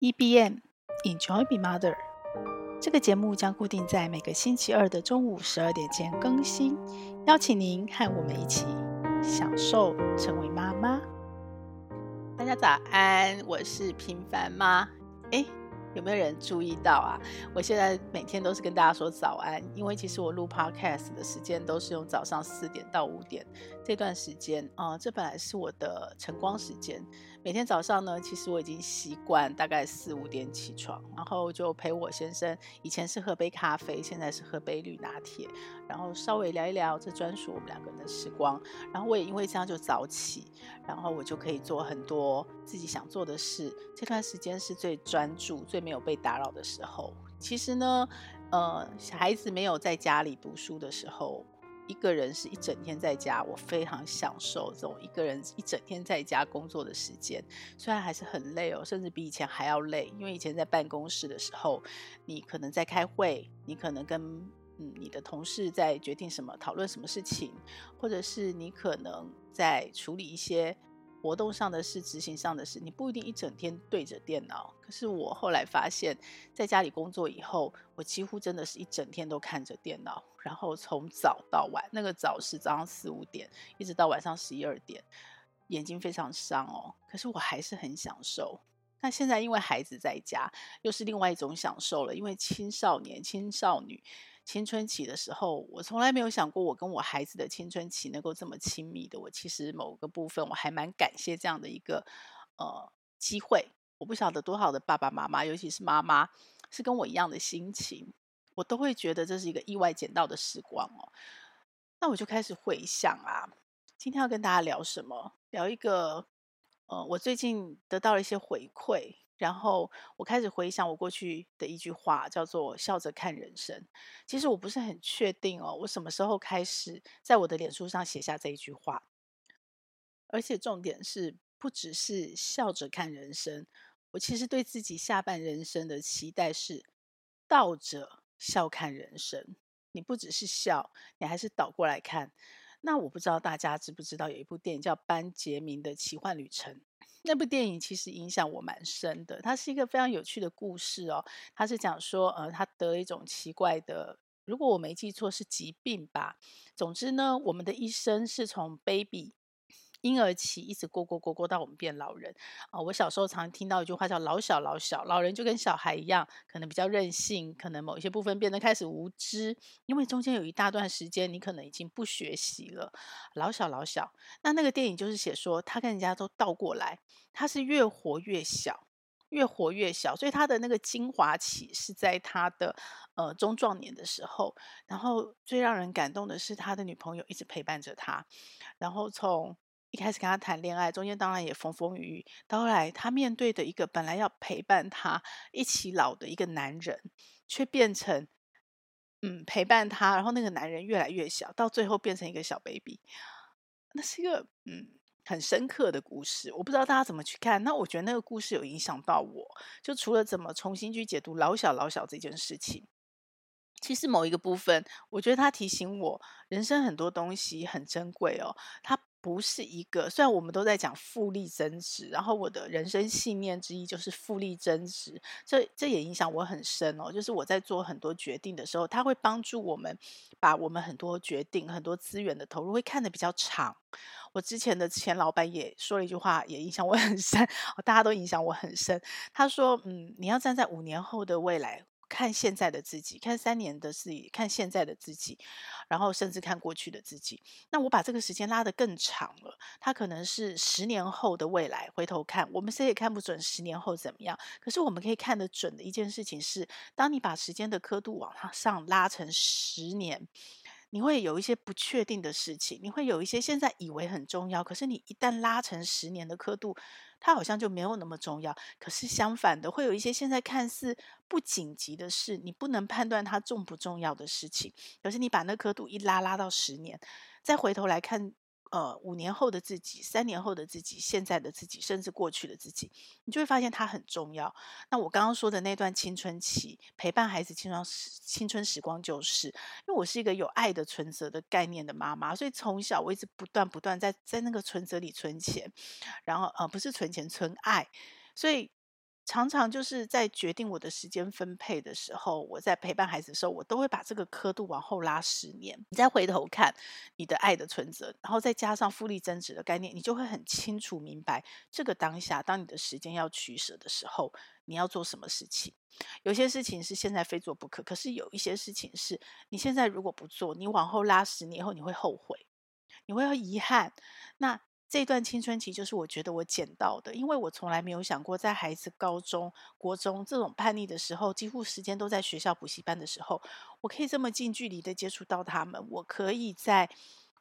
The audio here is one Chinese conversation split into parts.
EBM Enjoy Be Mother，这个节目将固定在每个星期二的中午十二点前更新，邀请您和我们一起享受成为妈妈。大家早安，我是平凡妈。诶，有没有人注意到啊？我现在每天都是跟大家说早安，因为其实我录 Podcast 的时间都是用早上四点到五点这段时间啊，这本来是我的晨光时间。每天早上呢，其实我已经习惯大概四五点起床，然后就陪我先生。以前是喝杯咖啡，现在是喝杯绿拿铁，然后稍微聊一聊这专属我们两个人的时光。然后我也因为这样就早起，然后我就可以做很多自己想做的事。这段时间是最专注、最没有被打扰的时候。其实呢，呃，小孩子没有在家里读书的时候。一个人是一整天在家，我非常享受这种一个人一整天在家工作的时间。虽然还是很累哦，甚至比以前还要累。因为以前在办公室的时候，你可能在开会，你可能跟嗯你的同事在决定什么、讨论什么事情，或者是你可能在处理一些。活动上的事，执行上的事，你不一定一整天对着电脑。可是我后来发现，在家里工作以后，我几乎真的是一整天都看着电脑，然后从早到晚，那个早是早上四五点，一直到晚上十一二点，眼睛非常伤哦。可是我还是很享受。那现在因为孩子在家，又是另外一种享受了，因为青少年、青少女。青春期的时候，我从来没有想过我跟我孩子的青春期能够这么亲密的。我其实某个部分我还蛮感谢这样的一个呃机会。我不晓得多少的爸爸妈妈，尤其是妈妈，是跟我一样的心情，我都会觉得这是一个意外捡到的时光哦。那我就开始回想啊，今天要跟大家聊什么？聊一个呃，我最近得到了一些回馈。然后我开始回想我过去的一句话，叫做“笑着看人生”。其实我不是很确定哦，我什么时候开始在我的脸书上写下这一句话？而且重点是，不只是笑着看人生，我其实对自己下半人生的期待是倒着笑看人生。你不只是笑，你还是倒过来看。那我不知道大家知不知道，有一部电影叫《班杰明的奇幻旅程》。那部电影其实影响我蛮深的，它是一个非常有趣的故事哦。它是讲说，呃，他得了一种奇怪的，如果我没记错是疾病吧。总之呢，我们的一生是从 baby。婴儿期一直过过过过到我们变老人啊、我小时候常听到一句话叫“老小老小”，老人就跟小孩一样，可能比较任性，可能某一些部分变得开始无知，因为中间有一大段时间你可能已经不学习了。老小老小，那那个电影就是写说他跟人家都倒过来，他是越活越小，越活越小，所以他的那个精华期是在他的呃中壮年的时候。然后最让人感动的是他的女朋友一直陪伴着他，然后从。一开始跟他谈恋爱，中间当然也风风雨雨。到后来，他面对的一个本来要陪伴他一起老的一个男人，却变成嗯陪伴他，然后那个男人越来越小，到最后变成一个小 baby。那是一个嗯很深刻的故事。我不知道大家怎么去看。那我觉得那个故事有影响到我，就除了怎么重新去解读老小老小这件事情，其实某一个部分，我觉得他提醒我，人生很多东西很珍贵哦。他。不是一个，虽然我们都在讲复利增值，然后我的人生信念之一就是复利增值，这这也影响我很深哦。就是我在做很多决定的时候，它会帮助我们把我们很多决定、很多资源的投入会看得比较长。我之前的前老板也说了一句话，也影响我很深，大家都影响我很深。他说：“嗯，你要站在五年后的未来。”看现在的自己，看三年的自己，看现在的自己，然后甚至看过去的自己。那我把这个时间拉得更长了，它可能是十年后的未来。回头看，我们谁也看不准十年后怎么样。可是我们可以看得准的一件事情是，当你把时间的刻度往上拉成十年，你会有一些不确定的事情，你会有一些现在以为很重要，可是你一旦拉成十年的刻度。它好像就没有那么重要，可是相反的，会有一些现在看似不紧急的事，你不能判断它重不重要的事情。可是你把那刻度一拉，拉到十年，再回头来看。呃，五年后的自己，三年后的自己，现在的自己，甚至过去的自己，你就会发现它很重要。那我刚刚说的那段青春期，陪伴孩子青春青春时光，就是因为我是一个有爱的存折的概念的妈妈，所以从小我一直不断不断在在那个存折里存钱，然后呃，不是存钱，存爱，所以。常常就是在决定我的时间分配的时候，我在陪伴孩子的时候，我都会把这个刻度往后拉十年。你再回头看你的爱的存折，然后再加上复利增值的概念，你就会很清楚明白，这个当下，当你的时间要取舍的时候，你要做什么事情。有些事情是现在非做不可，可是有一些事情是你现在如果不做，你往后拉十年以后你会后悔，你会遗憾。那这段青春期就是我觉得我捡到的，因为我从来没有想过，在孩子高中、国中这种叛逆的时候，几乎时间都在学校补习班的时候，我可以这么近距离的接触到他们，我可以在。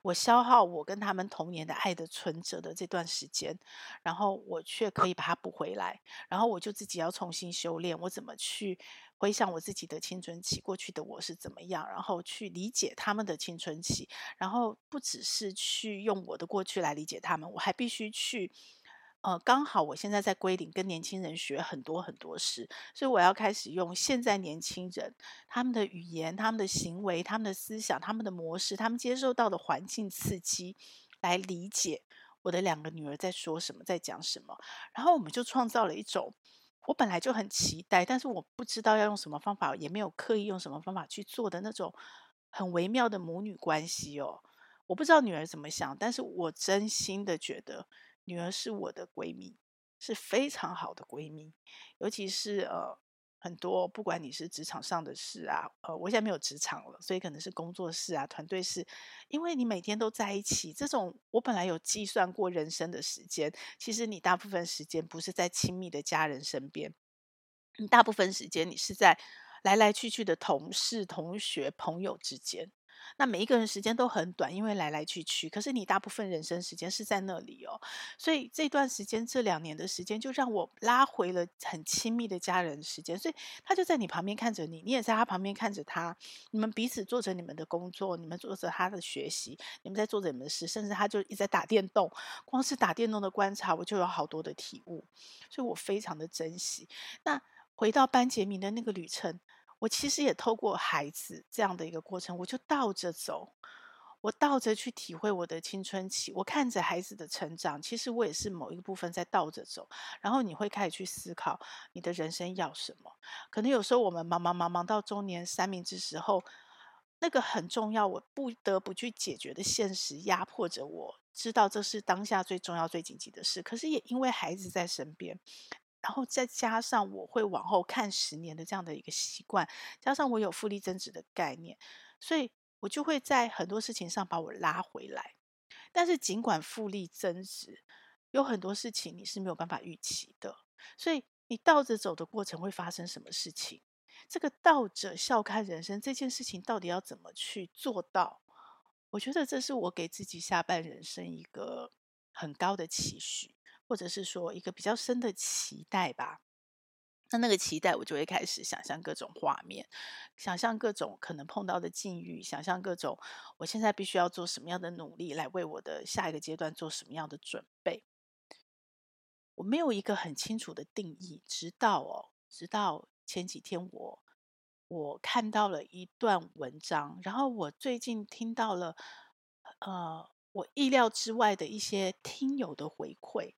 我消耗我跟他们童年的爱的存折的这段时间，然后我却可以把它补回来，然后我就自己要重新修炼，我怎么去回想我自己的青春期，过去的我是怎么样，然后去理解他们的青春期，然后不只是去用我的过去来理解他们，我还必须去。呃，刚好我现在在归零，跟年轻人学很多很多事，所以我要开始用现在年轻人他们的语言、他们的行为、他们的思想、他们的模式、他们接受到的环境刺激，来理解我的两个女儿在说什么，在讲什么。然后我们就创造了一种我本来就很期待，但是我不知道要用什么方法，也没有刻意用什么方法去做的那种很微妙的母女关系哦。我不知道女儿怎么想，但是我真心的觉得。女儿是我的闺蜜，是非常好的闺蜜。尤其是呃，很多不管你是职场上的事啊，呃，我现在没有职场了，所以可能是工作室啊、团队事，因为你每天都在一起，这种我本来有计算过人生的时间，其实你大部分时间不是在亲密的家人身边，你大部分时间你是在来来去去的同事、同学、朋友之间。那每一个人时间都很短，因为来来去去。可是你大部分人生时间是在那里哦，所以这段时间，这两年的时间，就让我拉回了很亲密的家人时间。所以他就在你旁边看着你，你也在他旁边看着他。你们彼此做着你们的工作，你们做着他的学习，你们在做着你们的事，甚至他就一直在打电动。光是打电动的观察，我就有好多的体悟，所以我非常的珍惜。那回到班杰明的那个旅程。我其实也透过孩子这样的一个过程，我就倒着走，我倒着去体会我的青春期，我看着孩子的成长，其实我也是某一个部分在倒着走。然后你会开始去思考你的人生要什么？可能有时候我们忙忙忙忙到中年三明治时候，那个很重要，我不得不去解决的现实压迫着我，知道这是当下最重要、最紧急的事。可是也因为孩子在身边。然后再加上我会往后看十年的这样的一个习惯，加上我有复利增值的概念，所以我就会在很多事情上把我拉回来。但是尽管复利增值，有很多事情你是没有办法预期的，所以你倒着走的过程会发生什么事情？这个倒着笑看人生这件事情到底要怎么去做到？我觉得这是我给自己下半人生一个很高的期许。或者是说一个比较深的期待吧，那那个期待，我就会开始想象各种画面，想象各种可能碰到的境遇，想象各种我现在必须要做什么样的努力来为我的下一个阶段做什么样的准备。我没有一个很清楚的定义，直到哦，直到前几天我我看到了一段文章，然后我最近听到了，呃。我意料之外的一些听友的回馈，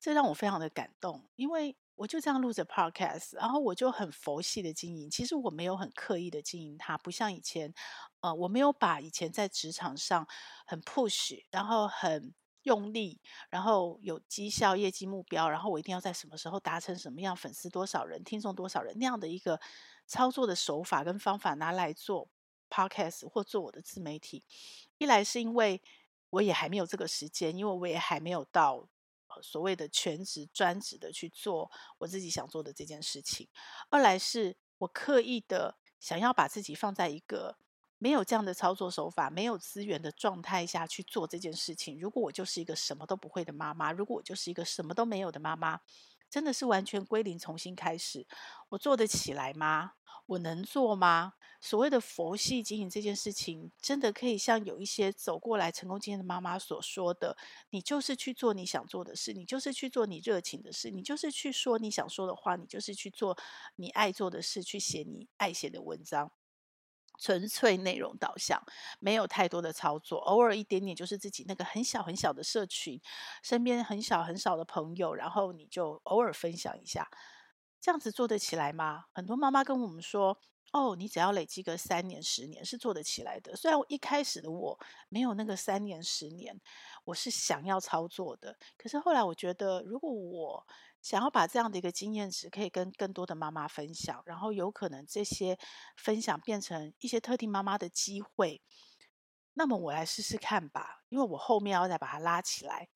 这让我非常的感动。因为我就这样录着 podcast，然后我就很佛系的经营。其实我没有很刻意的经营它，不像以前，呃，我没有把以前在职场上很 push，然后很用力，然后有绩效、业绩目标，然后我一定要在什么时候达成什么样，粉丝多少人，听众多少人那样的一个操作的手法跟方法拿来做 podcast 或做我的自媒体。一来是因为我也还没有这个时间，因为我也还没有到所谓的全职专职的去做我自己想做的这件事情。二来是我刻意的想要把自己放在一个没有这样的操作手法、没有资源的状态下去做这件事情。如果我就是一个什么都不会的妈妈，如果我就是一个什么都没有的妈妈，真的是完全归零，重新开始，我做得起来吗？我能做吗？所谓的佛系经营这件事情，真的可以像有一些走过来成功经验的妈妈所说的，你就是去做你想做的事，你就是去做你热情的事，你就是去说你想说的话，你就是去做你爱做的事，去写你爱写的文章，纯粹内容导向，没有太多的操作，偶尔一点点就是自己那个很小很小的社群，身边很小很少的朋友，然后你就偶尔分享一下。这样子做得起来吗？很多妈妈跟我们说。哦，你只要累积个三年、十年是做得起来的。虽然我一开始的我没有那个三年、十年，我是想要操作的。可是后来我觉得，如果我想要把这样的一个经验值可以跟更多的妈妈分享，然后有可能这些分享变成一些特定妈妈的机会，那么我来试试看吧。因为我后面要再把它拉起来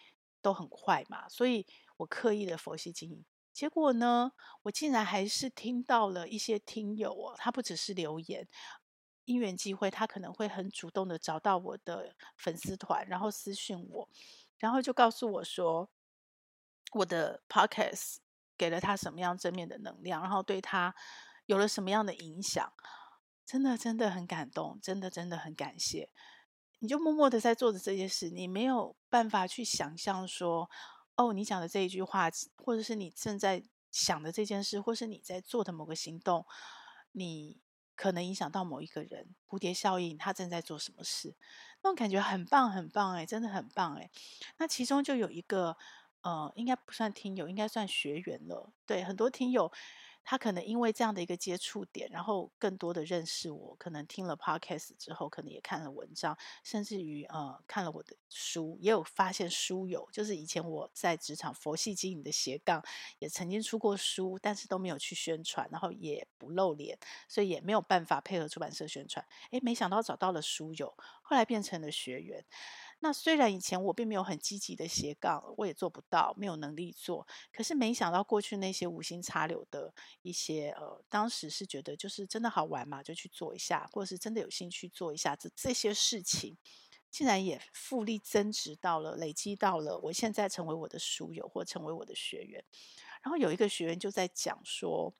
都很快嘛，所以我刻意的佛系经营。结果呢，我竟然还是听到了一些听友哦，他不只是留言，因缘际会，他可能会很主动的找到我的粉丝团，然后私讯我，然后就告诉我说，我的 podcast 给了他什么样正面的能量，然后对他有了什么样的影响，真的真的很感动，真的真的很感谢。你就默默的在做着这些事，你没有办法去想象说。哦，你讲的这一句话，或者是你正在想的这件事，或是你在做的某个行动，你可能影响到某一个人，蝴蝶效应，他正在做什么事，那种感觉很棒，很棒，哎，真的很棒，哎。那其中就有一个，呃，应该不算听友，应该算学员了。对，很多听友。他可能因为这样的一个接触点，然后更多的认识我，可能听了 podcast 之后，可能也看了文章，甚至于呃看了我的书，也有发现书友，就是以前我在职场佛系经营的斜杠，也曾经出过书，但是都没有去宣传，然后也不露脸，所以也没有办法配合出版社宣传。诶，没想到找到了书友，后来变成了学员。那虽然以前我并没有很积极的斜杠，我也做不到，没有能力做。可是没想到过去那些无心插柳的一些呃，当时是觉得就是真的好玩嘛，就去做一下，或者是真的有兴趣做一下这这些事情，竟然也复利增值到了，累积到了我现在成为我的书友或成为我的学员。然后有一个学员就在讲说，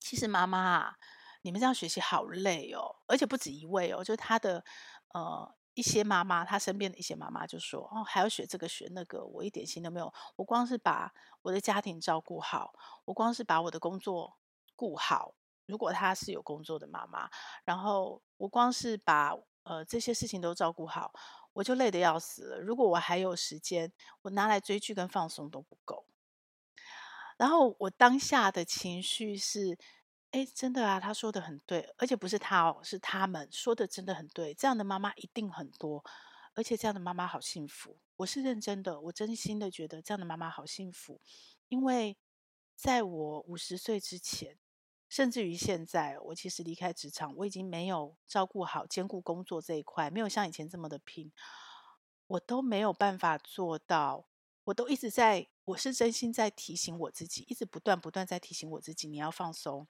其实妈妈，你们这样学习好累哦，而且不止一位哦，就是他的呃。一些妈妈，她身边的一些妈妈就说：“哦，还要学这个学那个，我一点心都没有。我光是把我的家庭照顾好，我光是把我的工作顾好。如果她是有工作的妈妈，然后我光是把呃这些事情都照顾好，我就累得要死了。如果我还有时间，我拿来追剧跟放松都不够。然后我当下的情绪是。”哎，真的啊，他说的很对，而且不是他哦，是他们说的，真的很对。这样的妈妈一定很多，而且这样的妈妈好幸福。我是认真的，我真心的觉得这样的妈妈好幸福，因为在我五十岁之前，甚至于现在，我其实离开职场，我已经没有照顾好兼顾工作这一块，没有像以前这么的拼，我都没有办法做到，我都一直在。我是真心在提醒我自己，一直不断不断在提醒我自己，你要放松，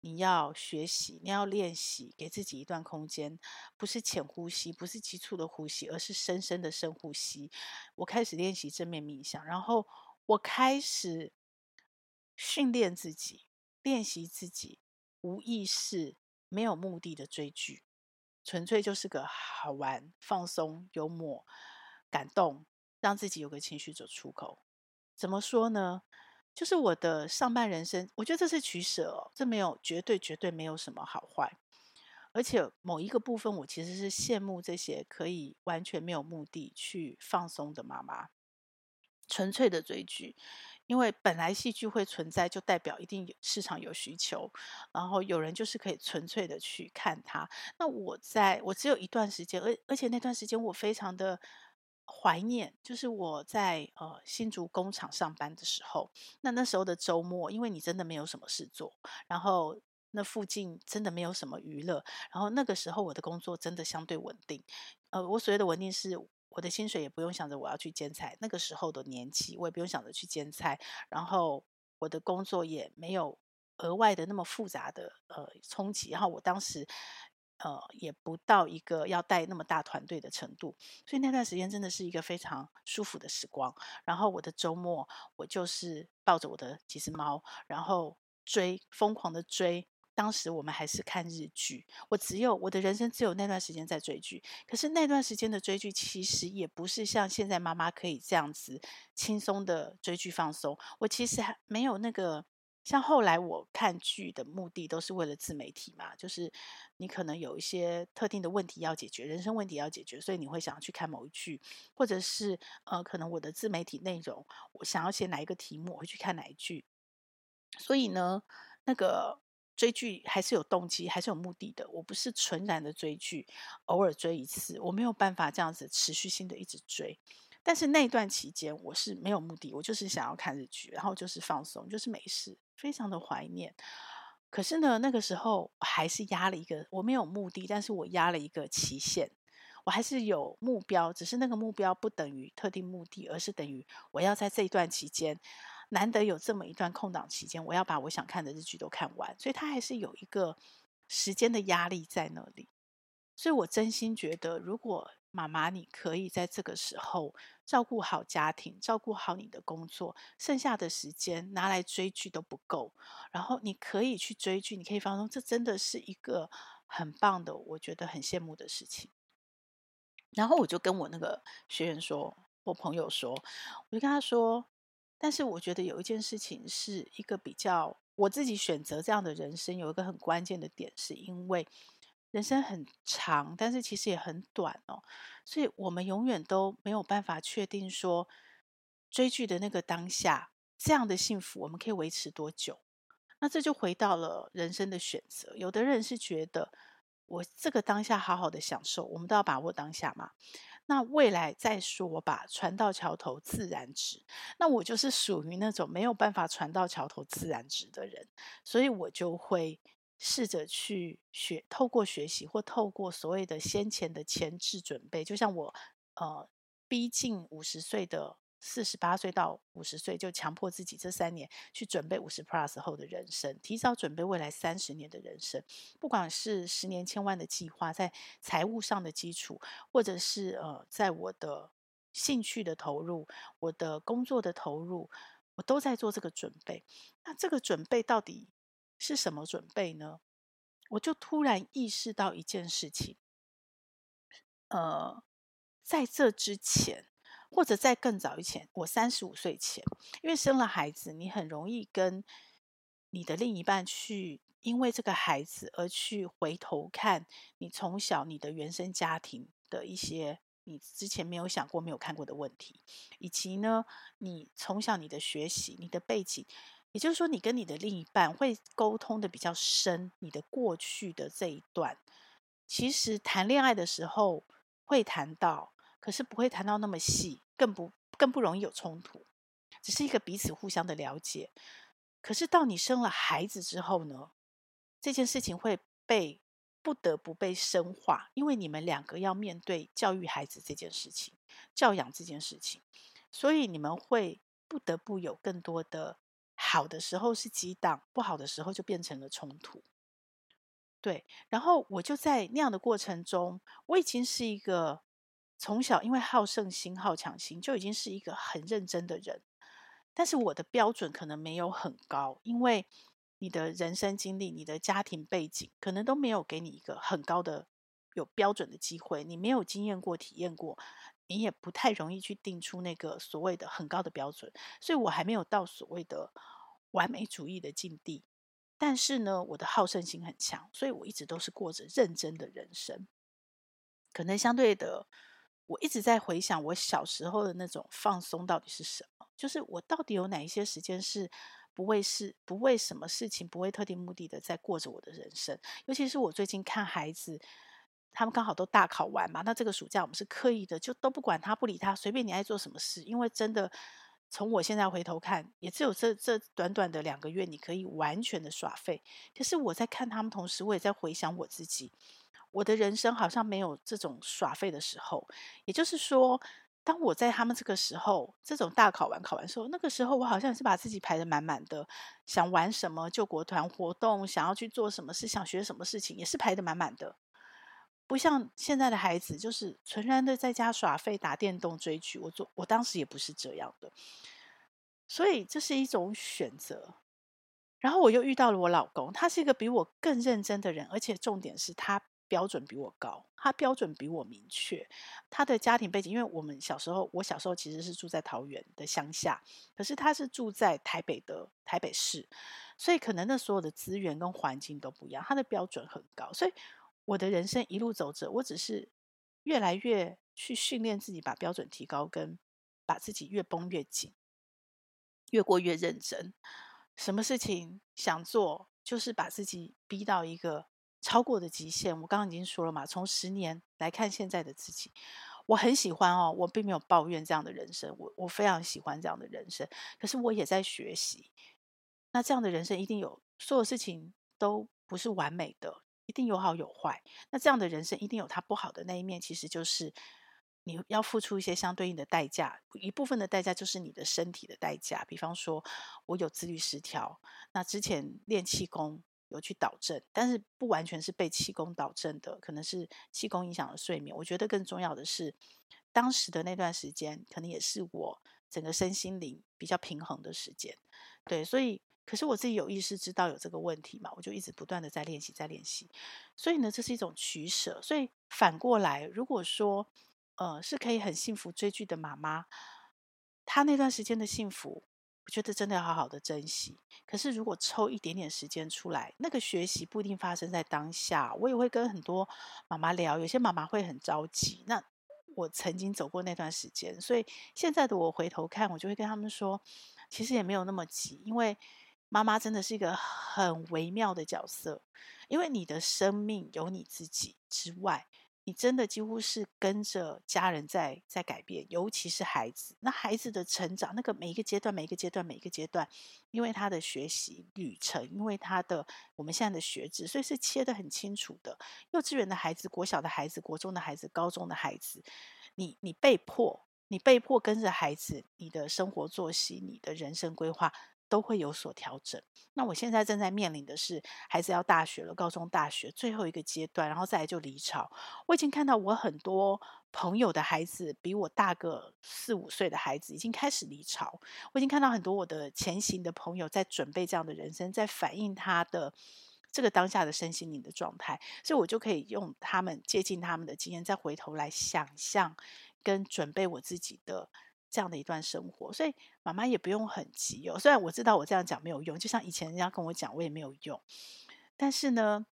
你要学习，你要练习，给自己一段空间，不是浅呼吸，不是急促的呼吸，而是深深的深呼吸。我开始练习正面冥想，然后我开始训练自己，练习自己，无意识、没有目的的追剧，纯粹就是个好玩、放松、幽默、感动，让自己有个情绪走出口。怎么说呢？就是我的上半人生，我觉得这是取舍哦，这没有绝对绝对没有什么好坏。而且某一个部分，我其实是羡慕这些可以完全没有目的去放松的妈妈，纯粹的追剧。因为本来戏剧会存在，就代表一定市场有需求，然后有人就是可以纯粹的去看它。那我在我只有一段时间，而而且那段时间我非常的。怀念就是我在呃新竹工厂上班的时候，那那时候的周末，因为你真的没有什么事做，然后那附近真的没有什么娱乐，然后那个时候我的工作真的相对稳定，呃，我所谓的稳定是我的薪水也不用想着我要去兼差，那个时候的年纪我也不用想着去兼差，然后我的工作也没有额外的那么复杂的呃冲击，然后我当时。呃，也不到一个要带那么大团队的程度，所以那段时间真的是一个非常舒服的时光。然后我的周末，我就是抱着我的几只猫，然后追，疯狂的追。当时我们还是看日剧，我只有我的人生只有那段时间在追剧。可是那段时间的追剧，其实也不是像现在妈妈可以这样子轻松的追剧放松。我其实还没有那个。像后来我看剧的目的都是为了自媒体嘛，就是你可能有一些特定的问题要解决，人生问题要解决，所以你会想要去看某一剧，或者是呃，可能我的自媒体内容，我想要写哪一个题目，我会去看哪一剧。所以呢，那个追剧还是有动机，还是有目的的。我不是纯然的追剧，偶尔追一次，我没有办法这样子持续性的一直追。但是那段期间我是没有目的，我就是想要看日剧，然后就是放松，就是没事，非常的怀念。可是呢，那个时候还是压了一个，我没有目的，但是我压了一个期限，我还是有目标，只是那个目标不等于特定目的，而是等于我要在这一段期间，难得有这么一段空档期间，我要把我想看的日剧都看完，所以它还是有一个时间的压力在那里。所以我真心觉得，如果妈妈，你可以在这个时候照顾好家庭，照顾好你的工作，剩下的时间拿来追剧都不够。然后你可以去追剧，你可以放松，这真的是一个很棒的，我觉得很羡慕的事情。然后我就跟我那个学员说，我朋友说，我就跟他说，但是我觉得有一件事情是一个比较，我自己选择这样的人生有一个很关键的点，是因为。人生很长，但是其实也很短哦，所以我们永远都没有办法确定说追剧的那个当下，这样的幸福我们可以维持多久？那这就回到了人生的选择。有的人是觉得我这个当下好好的享受，我们都要把握当下嘛。那未来再说吧，船到桥头自然直。那我就是属于那种没有办法船到桥头自然直的人，所以我就会。试着去学，透过学习或透过所谓的先前的前置准备，就像我呃逼近五十岁的四十八岁到五十岁，就强迫自己这三年去准备五十 plus 后的人生，提早准备未来三十年的人生。不管是十年千万的计划，在财务上的基础，或者是呃在我的兴趣的投入、我的工作的投入，我都在做这个准备。那这个准备到底是什么准备呢？我就突然意识到一件事情，呃，在这之前，或者在更早以前，我三十五岁前，因为生了孩子，你很容易跟你的另一半去，因为这个孩子而去回头看你从小你的原生家庭的一些你之前没有想过、没有看过的问题，以及呢，你从小你的学习、你的背景。也就是说，你跟你的另一半会沟通的比较深，你的过去的这一段，其实谈恋爱的时候会谈到，可是不会谈到那么细，更不更不容易有冲突，只是一个彼此互相的了解。可是到你生了孩子之后呢，这件事情会被不得不被深化，因为你们两个要面对教育孩子这件事情，教养这件事情，所以你们会不得不有更多的。好的时候是激荡，不好的时候就变成了冲突。对，然后我就在那样的过程中，我已经是一个从小因为好胜心、好强心，就已经是一个很认真的人。但是我的标准可能没有很高，因为你的人生经历、你的家庭背景，可能都没有给你一个很高的有标准的机会。你没有经验过、体验过。你也不太容易去定出那个所谓的很高的标准，所以我还没有到所谓的完美主义的境地。但是呢，我的好胜心很强，所以我一直都是过着认真的人生。可能相对的，我一直在回想我小时候的那种放松到底是什么？就是我到底有哪一些时间是不为事、不为什么事情、不为特定目的的在过着我的人生？尤其是我最近看孩子。他们刚好都大考完嘛，那这个暑假我们是刻意的，就都不管他，不理他，随便你爱做什么事。因为真的，从我现在回头看，也只有这这短短的两个月，你可以完全的耍废。可是我在看他们同时，我也在回想我自己，我的人生好像没有这种耍废的时候。也就是说，当我在他们这个时候，这种大考完考完的时候，那个时候我好像是把自己排得满满的，想玩什么救国团活动，想要去做什么事，想学什么事情，也是排得满满的。不像现在的孩子，就是纯然的在家耍废、打电动、追剧。我做，我当时也不是这样的，所以这是一种选择。然后我又遇到了我老公，他是一个比我更认真的人，而且重点是他标准比我高，他标准比我明确。他的家庭背景，因为我们小时候，我小时候其实是住在桃园的乡下，可是他是住在台北的台北市，所以可能那所有的资源跟环境都不一样，他的标准很高，所以。我的人生一路走着，我只是越来越去训练自己，把标准提高，跟把自己越绷越紧，越过越认真。什么事情想做，就是把自己逼到一个超过的极限。我刚刚已经说了嘛，从十年来看现在的自己，我很喜欢哦，我并没有抱怨这样的人生，我我非常喜欢这样的人生。可是我也在学习，那这样的人生一定有所有事情都不是完美的，一定有好有坏。那这样的人生一定有它不好的那一面，其实就是。你要付出一些相对应的代价，一部分的代价就是你的身体的代价。比方说，我有自律失调，那之前练气功有去导正，但是不完全是被气功导正的，可能是气功影响了睡眠。我觉得更重要的是，当时的那段时间，可能也是我整个身心灵比较平衡的时间。对，所以，可是我自己有意识知道有这个问题嘛，我就一直不断的在练习，在练习。所以呢，这是一种取舍。所以反过来，如果说，呃，是可以很幸福追剧的妈妈，她那段时间的幸福，我觉得真的要好好的珍惜。可是如果抽一点点时间出来，那个学习不一定发生在当下。我也会跟很多妈妈聊，有些妈妈会很着急。那我曾经走过那段时间，所以现在的我回头看，我就会跟他们说，其实也没有那么急，因为妈妈真的是一个很微妙的角色，因为你的生命有你自己之外。你真的几乎是跟着家人在在改变，尤其是孩子。那孩子的成长，那个每一个阶段，每一个阶段，每一个阶段，因为他的学习旅程，因为他的我们现在的学制，所以是切得很清楚的。幼稚园的孩子、国小的孩子、国中的孩子、高中的孩子，你你被迫，你被迫跟着孩子，你的生活作息，你的人生规划。都会有所调整。那我现在正在面临的是，孩子要大学了，高中、大学最后一个阶段，然后再来就离巢。我已经看到我很多朋友的孩子，比我大个四五岁的孩子已经开始离巢。我已经看到很多我的前行的朋友在准备这样的人生，在反映他的这个当下的身心灵的状态，所以我就可以用他们接近他们的经验，再回头来想象跟准备我自己的。这样的一段生活，所以妈妈也不用很急哦。虽然我知道我这样讲没有用，就像以前人家跟我讲，我也没有用。但是呢，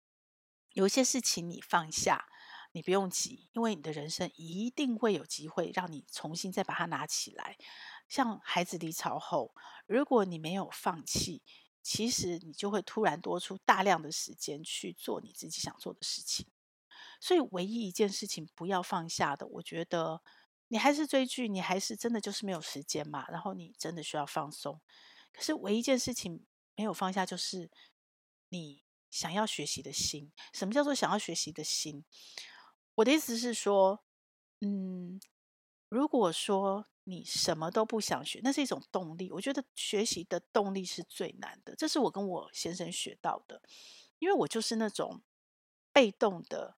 有一些事情你放下，你不用急，因为你的人生一定会有机会让你重新再把它拿起来。像孩子离巢后，如果你没有放弃，其实你就会突然多出大量的时间去做你自己想做的事情。所以，唯一一件事情不要放下的，我觉得。你还是追剧，你还是真的就是没有时间嘛？然后你真的需要放松，可是唯一一件事情没有放下，就是你想要学习的心。什么叫做想要学习的心？我的意思是说，嗯，如果说你什么都不想学，那是一种动力。我觉得学习的动力是最难的，这是我跟我先生学到的，因为我就是那种被动的。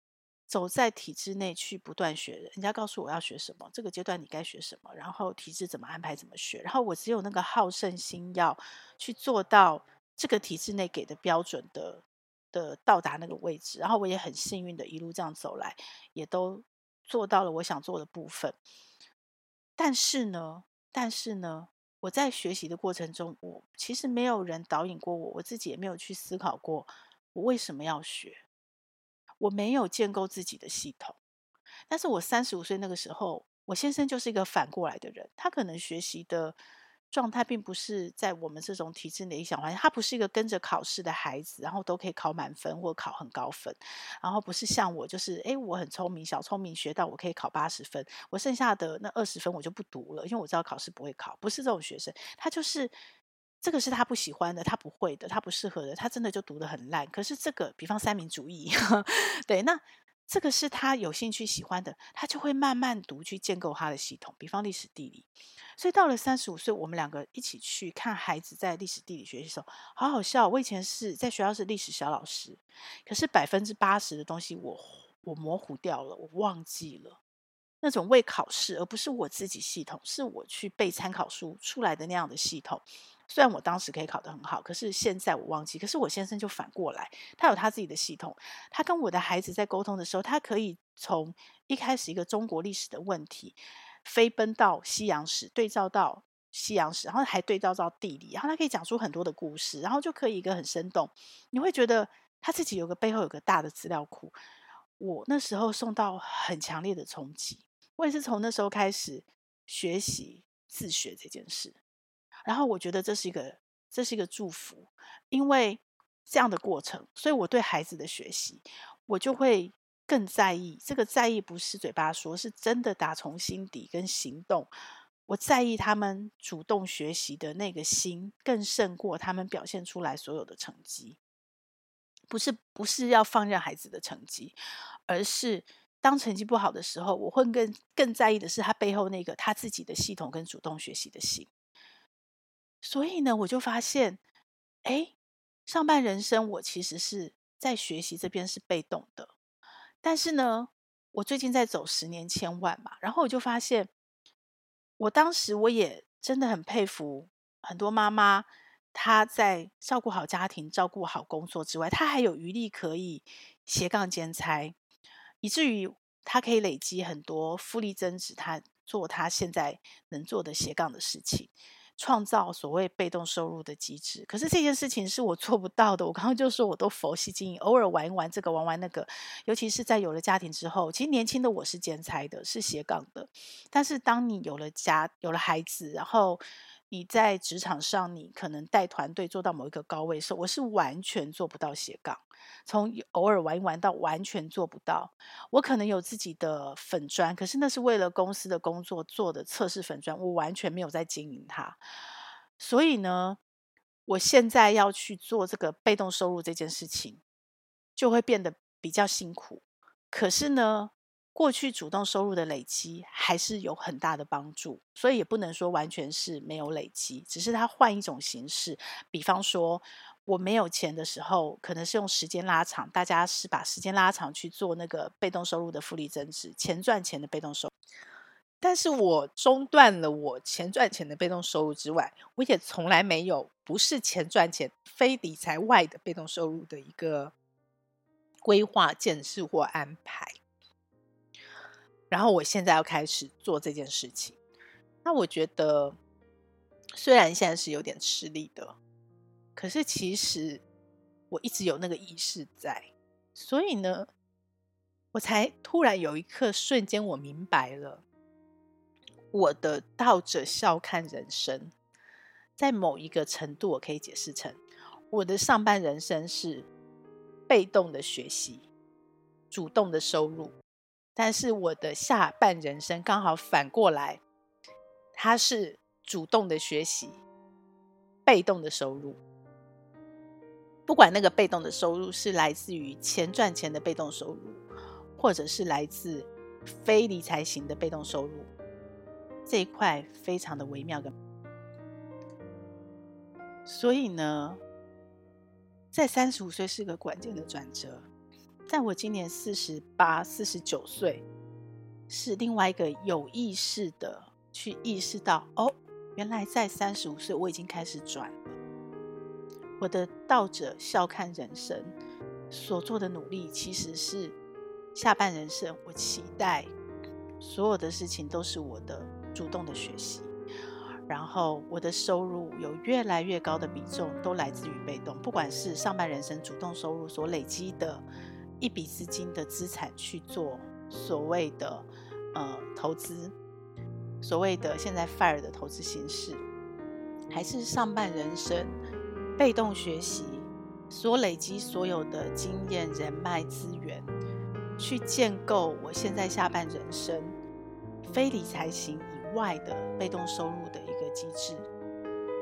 走在体制内去不断学，人家告诉我要学什么，这个阶段你该学什么，然后体制怎么安排怎么学，然后我只有那个好胜心要去做到这个体制内给的标准的的到达那个位置，然后我也很幸运的一路这样走来，也都做到了我想做的部分。但是呢，但是呢，我在学习的过程中，我其实没有人导引过我，我自己也没有去思考过我为什么要学。我没有建构自己的系统，但是我三十五岁那个时候，我先生就是一个反过来的人，他可能学习的状态并不是在我们这种体制内理想环境，他不是一个跟着考试的孩子，然后都可以考满分或考很高分，然后不是像我，就是诶，我很聪明，小聪明学到我可以考八十分，我剩下的那二十分我就不读了，因为我知道考试不会考，不是这种学生，他就是。这个是他不喜欢的，他不会的，他不适合的，他真的就读得很烂。可是这个，比方三民主义，对，那这个是他有兴趣喜欢的，他就会慢慢读去建构他的系统。比方历史地理，所以到了三十五岁，我们两个一起去看孩子在历史地理学习的时候，好好笑。我以前是在学校是历史小老师，可是百分之八十的东西我我模糊掉了，我忘记了。那种为考试，而不是我自己系统，是我去背参考书出来的那样的系统。虽然我当时可以考得很好，可是现在我忘记。可是我先生就反过来，他有他自己的系统。他跟我的孩子在沟通的时候，他可以从一开始一个中国历史的问题，飞奔到西洋史，对照到西洋史，然后还对照到地理，然后他可以讲出很多的故事，然后就可以一个很生动。你会觉得他自己有个背后有个大的资料库。我那时候受到很强烈的冲击。我也是从那时候开始学习自学这件事，然后我觉得这是一个这是一个祝福，因为这样的过程，所以我对孩子的学习，我就会更在意。这个在意不是嘴巴说，是真的打从心底跟行动。我在意他们主动学习的那个心，更胜过他们表现出来所有的成绩。不是不是要放任孩子的成绩，而是当成绩不好的时候，我会更更在意的是他背后那个他自己的系统跟主动学习的心。所以呢，我就发现，哎，上半人生我其实是在学习这边是被动的，但是呢，我最近在走十年千万嘛，然后我就发现，我当时我也真的很佩服很多妈妈，她在照顾好家庭、照顾好工作之外，她还有余力可以斜杠兼差，以至于她可以累积很多复利增值，她做她现在能做的斜杠的事情。创造所谓被动收入的机制，可是这件事情是我做不到的。我刚刚就说，我都佛系经营，偶尔玩一玩这个，玩玩那个。尤其是在有了家庭之后，其实年轻的我是兼差的，是斜杠的。但是当你有了家，有了孩子，然后你在职场上，你可能带团队做到某一个高位时候，我是完全做不到斜杠。从偶尔玩一玩到完全做不到，我可能有自己的粉专，可是那是为了公司的工作做的测试粉专，我完全没有在经营它。所以呢，我现在要去做这个被动收入这件事情，就会变得比较辛苦。可是呢，过去主动收入的累积还是有很大的帮助，所以也不能说完全是没有累积，只是它换一种形式，比方说。我没有钱的时候，可能是用时间拉长，大家是把时间拉长去做那个被动收入的复利增值，钱赚钱的被动收入。但是我中断了我钱赚钱的被动收入之外，我也从来没有不是钱赚钱、非理财外的被动收入的一个规划、建设或安排。然后我现在要开始做这件事情，那我觉得虽然现在是有点吃力的。可是其实我一直有那个意识在，所以呢，我才突然有一刻瞬间我明白了，我的倒着笑看人生，在某一个程度，我可以解释成我的上半人生是被动的学习，主动的收入，但是我的下半人生刚好反过来，它是主动的学习，被动的收入。不管那个被动的收入是来自于钱赚钱的被动收入，或者是来自非理财型的被动收入，这一块非常的微妙的。所以呢，在三十五岁是个关键的转折，在我今年四十八、四十九岁，是另外一个有意识的去意识到，哦，原来在三十五岁我已经开始转了。我的道者笑看人生所做的努力，其实是下半人生。我期待所有的事情都是我的主动的学习，然后我的收入有越来越高的比重都来自于被动，不管是上半人生主动收入所累积的一笔资金的资产去做所谓的呃投资，所谓的现在 FIRE 的投资形式，还是上半人生。被动学习所累积所有的经验、人脉、资源，去建构我现在下半人生非理财型以外的被动收入的一个机制。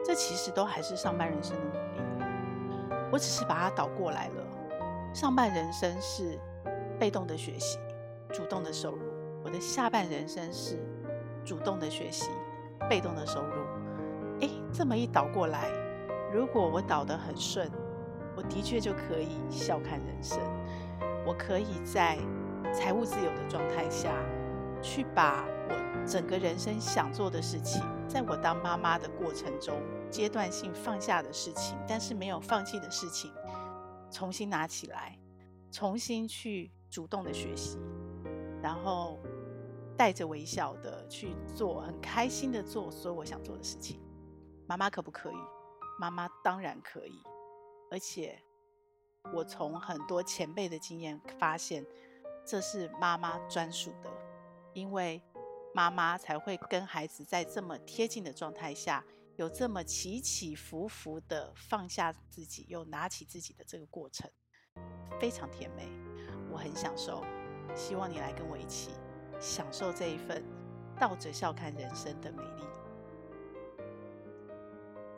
这其实都还是上半人生的努力，我只是把它倒过来了。上半人生是被动的学习、主动的收入，我的下半人生是主动的学习、被动的收入。诶，这么一倒过来。如果我倒得很顺，我的确就可以笑看人生。我可以在财务自由的状态下，去把我整个人生想做的事情，在我当妈妈的过程中，阶段性放下的事情，但是没有放弃的事情，重新拿起来，重新去主动的学习，然后带着微笑的去做，很开心的做所有我想做的事情。妈妈可不可以？妈妈当然可以，而且我从很多前辈的经验发现，这是妈妈专属的，因为妈妈才会跟孩子在这么贴近的状态下，有这么起起伏伏的放下自己又拿起自己的这个过程，非常甜美，我很享受。希望你来跟我一起享受这一份倒着笑看人生的美丽。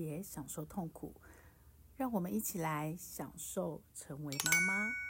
也享受痛苦，让我们一起来享受成为妈妈。